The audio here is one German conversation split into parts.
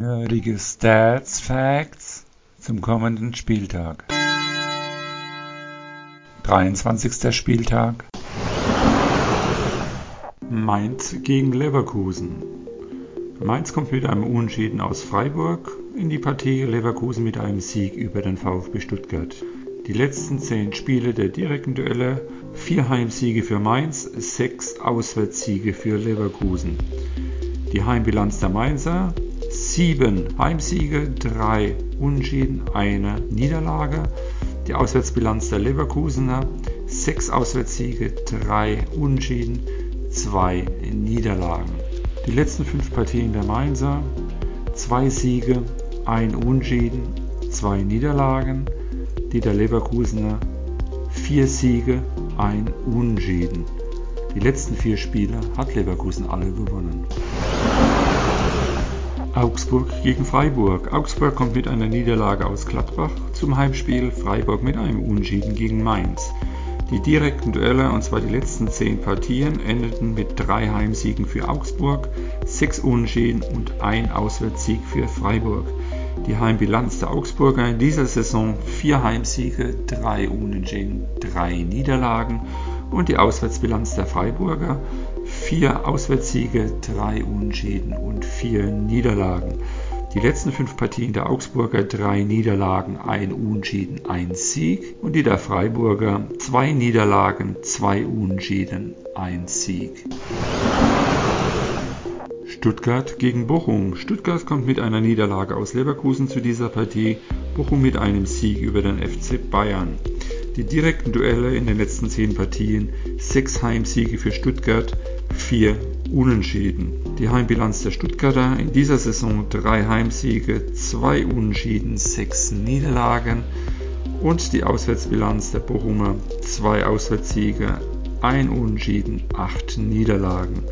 Nerdige Stats Facts zum kommenden Spieltag. 23. Spieltag Mainz gegen Leverkusen. Mainz kommt mit einem Unentschieden aus Freiburg in die Partie, Leverkusen mit einem Sieg über den VfB Stuttgart. Die letzten zehn Spiele der direkten Duelle, vier Heimsiege für Mainz, sechs Auswärtssiege für Leverkusen. Die Heimbilanz der Mainzer sieben Heimsiege, drei Unentschieden, eine Niederlage. Die Auswärtsbilanz der Leverkusener sechs Auswärtssiege, drei Unentschieden, zwei Niederlagen. Die letzten fünf Partien der Mainzer zwei Siege, ein Unentschieden, zwei Niederlagen. Die der Leverkusener vier Siege, ein Unentschieden. Die letzten vier Spiele hat Leverkusen alle gewonnen. Augsburg gegen Freiburg. Augsburg kommt mit einer Niederlage aus Gladbach zum Heimspiel, Freiburg mit einem Unentschieden gegen Mainz. Die direkten Duelle, und zwar die letzten zehn Partien, endeten mit drei Heimsiegen für Augsburg, sechs Unentschieden und ein Auswärtssieg für Freiburg. Die Heimbilanz der Augsburger in dieser Saison vier Heimsiege, drei Unentschieden, drei Niederlagen und die Auswärtsbilanz der Freiburger vier Auswärtssiege, drei Unentschieden und vier Niederlagen. Die letzten fünf Partien der Augsburger drei Niederlagen, ein Unentschieden, ein Sieg und die der Freiburger zwei Niederlagen, zwei Unentschieden, ein Sieg. Stuttgart gegen Bochum. Stuttgart kommt mit einer Niederlage aus Leverkusen zu dieser Partie, Bochum mit einem Sieg über den FC Bayern. Die direkten Duelle in den letzten zehn Partien, sechs Heimsiege für Stuttgart, vier Unentschieden. Die Heimbilanz der Stuttgarter in dieser Saison drei Heimsiege, zwei Unentschieden, sechs Niederlagen und die Auswärtsbilanz der Bochumer zwei Auswärtssiege, ein Unentschieden, acht Niederlagen.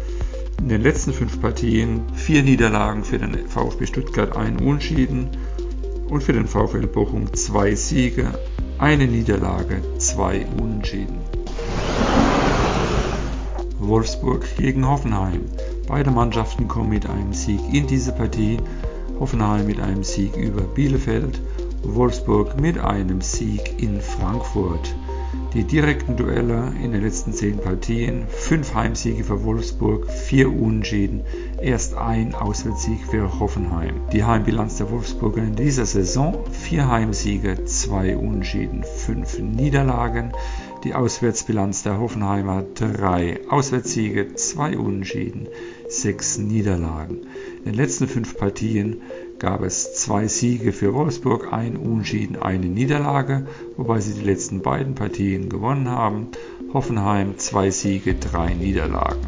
In den letzten fünf Partien vier Niederlagen für den VfB Stuttgart, ein Unentschieden und für den VfL Bochum zwei Siege, eine Niederlage, zwei Unentschieden. Wolfsburg gegen Hoffenheim. Beide Mannschaften kommen mit einem Sieg in diese Partie. Hoffenheim mit einem Sieg über Bielefeld, Wolfsburg mit einem Sieg in Frankfurt. Die direkten Duelle in den letzten zehn Partien, fünf Heimsiege für Wolfsburg, vier Unentschieden, erst ein Auswärtssieg für Hoffenheim. Die Heimbilanz der Wolfsburger in dieser Saison, vier Heimsiege, zwei Unentschieden, fünf Niederlagen. Die Auswärtsbilanz der Hoffenheimer drei Auswärtssiege, zwei Unentschieden, sechs Niederlagen. In den letzten fünf Partien gab es zwei Siege für Wolfsburg, ein Unentschieden, eine Niederlage, wobei sie die letzten beiden Partien gewonnen haben. Hoffenheim zwei Siege, drei Niederlagen.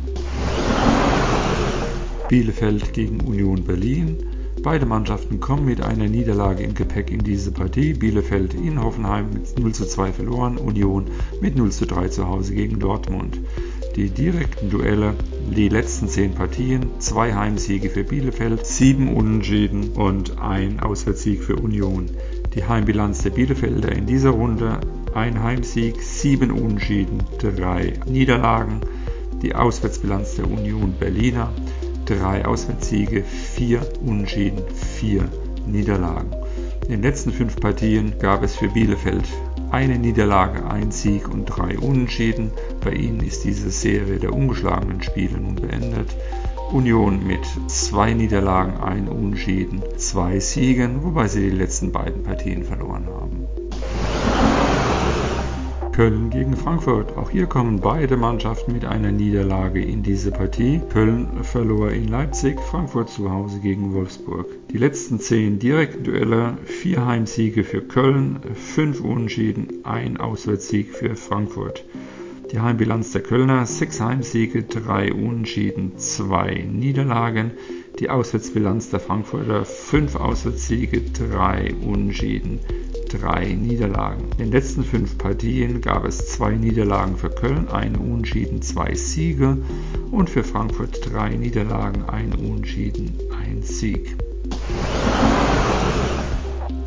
Bielefeld gegen Union Berlin. Beide Mannschaften kommen mit einer Niederlage im Gepäck in diese Partie. Bielefeld in Hoffenheim mit 0 zu 2 verloren, Union mit 0 zu 3 zu Hause gegen Dortmund. Die direkten Duelle, die letzten 10 Partien, zwei Heimsiege für Bielefeld, sieben Unentschieden und ein Auswärtssieg für Union. Die Heimbilanz der Bielefelder in dieser Runde, ein Heimsieg, sieben Unentschieden, drei Niederlagen. Die Auswärtsbilanz der Union Berliner, drei Auswärtssiege, vier Unentschieden, vier Niederlagen. In den letzten fünf Partien gab es für Bielefeld eine Niederlage, ein Sieg und drei Unentschieden. Bei ihnen ist diese Serie der ungeschlagenen Spiele nun beendet. Union mit zwei Niederlagen, ein Unentschieden, zwei Siegen, wobei sie die letzten beiden Partien verloren haben. Köln gegen Frankfurt. Auch hier kommen beide Mannschaften mit einer Niederlage in diese Partie. Köln verlor in Leipzig, Frankfurt zu Hause gegen Wolfsburg. Die letzten zehn direkten Duelle, vier Heimsiege für Köln, fünf Unentschieden, ein Auswärtssieg für Frankfurt. Die Heimbilanz der Kölner, sechs Heimsiege, drei Unentschieden, zwei Niederlagen. Die Auswärtsbilanz der Frankfurter, fünf Auswärtssiege, drei Unentschieden, drei Niederlagen. In den letzten fünf Partien gab es zwei Niederlagen für Köln, ein Unentschieden, zwei Siege und für Frankfurt drei Niederlagen, ein Unentschieden, ein Sieg.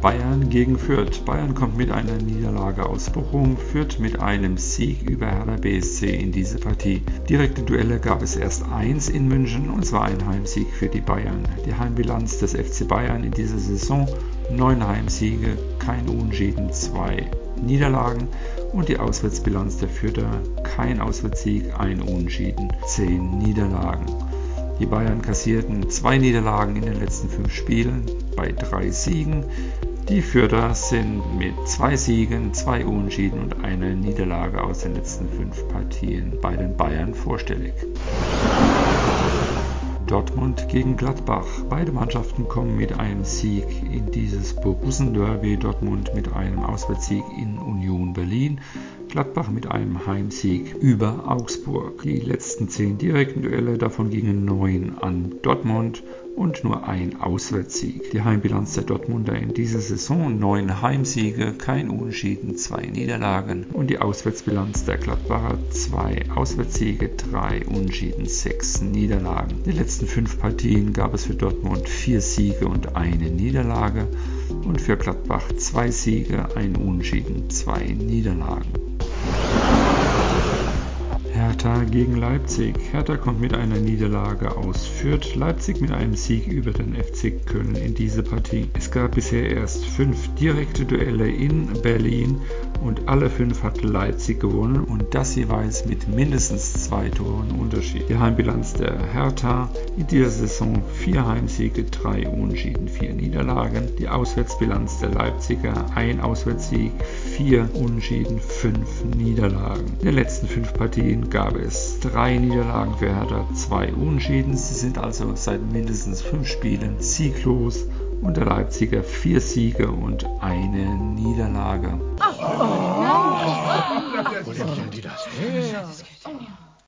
Bayern gegen Fürth. Bayern kommt mit einer Niederlage aus Bochum, Fürth mit einem Sieg über Hertha BSC in diese Partie. Direkte Duelle gab es erst eins in München und zwar ein Heimsieg für die Bayern. Die Heimbilanz des FC Bayern in dieser Saison neun Heimsiege, kein Unentschieden, zwei Niederlagen und die Auswärtsbilanz der Fürther kein Auswärtssieg, ein Unentschieden, zehn Niederlagen. Die Bayern kassierten zwei Niederlagen in den letzten fünf Spielen bei drei Siegen. Die Fürther sind mit zwei Siegen, zwei Unentschieden und einer Niederlage aus den letzten fünf Partien bei den Bayern vorstellig. Dortmund gegen Gladbach. Beide Mannschaften kommen mit einem Sieg in dieses Borussen-Derby. Dortmund mit einem Auswärtssieg in Union Berlin. Gladbach mit einem Heimsieg über Augsburg. Die letzten zehn direkten Duelle, davon gingen neun an Dortmund und nur ein Auswärtssieg. Die Heimbilanz der Dortmunder in dieser Saison neun Heimsiege, kein Unentschieden, zwei Niederlagen und die Auswärtsbilanz der Gladbacher zwei Auswärtssiege, drei Unentschieden, sechs Niederlagen. In den letzten fünf Partien gab es für Dortmund vier Siege und eine Niederlage und für Gladbach zwei Siege, ein Unentschieden, zwei Niederlagen. Hertha gegen Leipzig. Hertha kommt mit einer Niederlage aus Fürth, Leipzig mit einem Sieg über den FC Köln in diese Partie. Es gab bisher erst fünf direkte Duelle in Berlin und alle fünf hat Leipzig gewonnen und das jeweils mit mindestens zwei Toren Unterschied. Die Heimbilanz der Hertha in dieser Saison vier Heimsiege, drei Unentschieden, vier Niederlagen. Die Auswärtsbilanz der Leipziger ein Auswärtssieg, vier Unentschieden, fünf Niederlagen. In den letzten fünf Partien gab es drei Niederlagen für Hertha, zwei Unentschieden. Sie sind also seit mindestens fünf Spielen sieglos und der Leipziger vier Siege und eine Niederlage. Oh. Oh.